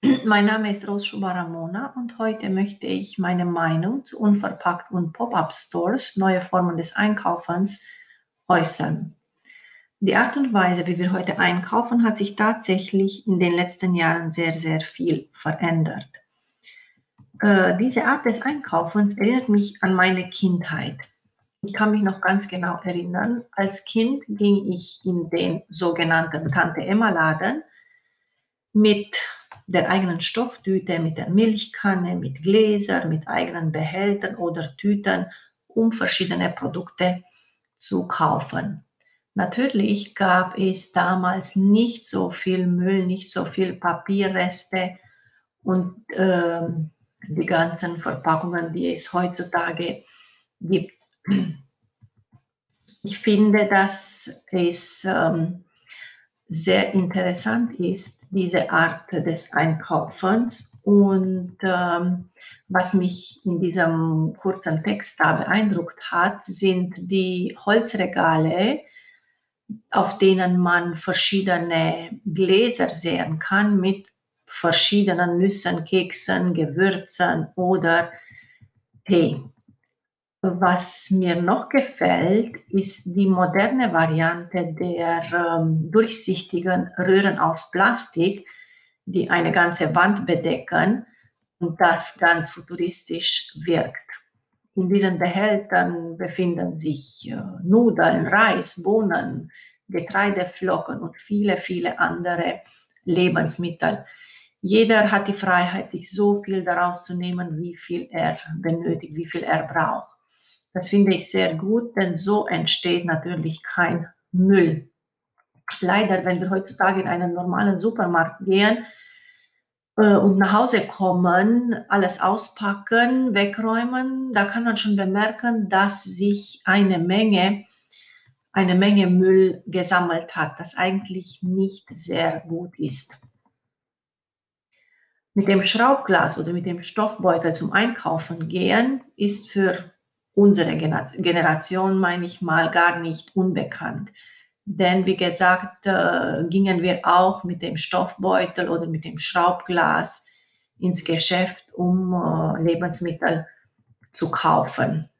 Mein Name ist Rose Schubaramona und heute möchte ich meine Meinung zu Unverpackt und Pop-up Stores, neue Formen des Einkaufens, äußern. Die Art und Weise, wie wir heute einkaufen, hat sich tatsächlich in den letzten Jahren sehr, sehr viel verändert. Äh, diese Art des Einkaufens erinnert mich an meine Kindheit. Ich kann mich noch ganz genau erinnern, als Kind ging ich in den sogenannten Tante Emma Laden mit der eigenen Stofftüte, mit der Milchkanne, mit Gläsern, mit eigenen Behältern oder Tüten, um verschiedene Produkte zu kaufen. Natürlich gab es damals nicht so viel Müll, nicht so viel Papierreste und äh, die ganzen Verpackungen, die es heutzutage gibt. Ich finde, dass es ähm, sehr interessant ist, diese Art des Einkaufens. Und ähm, was mich in diesem kurzen Text da beeindruckt hat, sind die Holzregale, auf denen man verschiedene Gläser sehen kann mit verschiedenen Nüssen, Keksen, Gewürzen oder Tee. Was mir noch gefällt, ist die moderne Variante der ähm, durchsichtigen Röhren aus Plastik, die eine ganze Wand bedecken und das ganz futuristisch wirkt. In diesen Behältern befinden sich äh, Nudeln, Reis, Bohnen, Getreideflocken und viele, viele andere Lebensmittel. Jeder hat die Freiheit, sich so viel daraus zu nehmen, wie viel er benötigt, wie viel er braucht. Das finde ich sehr gut, denn so entsteht natürlich kein Müll. Leider, wenn wir heutzutage in einen normalen Supermarkt gehen äh, und nach Hause kommen, alles auspacken, wegräumen, da kann man schon bemerken, dass sich eine Menge, eine Menge Müll gesammelt hat, das eigentlich nicht sehr gut ist. Mit dem Schraubglas oder mit dem Stoffbeutel zum Einkaufen gehen ist für unsere Generation, meine ich mal, gar nicht unbekannt. Denn wie gesagt, äh, gingen wir auch mit dem Stoffbeutel oder mit dem Schraubglas ins Geschäft, um äh, Lebensmittel zu kaufen.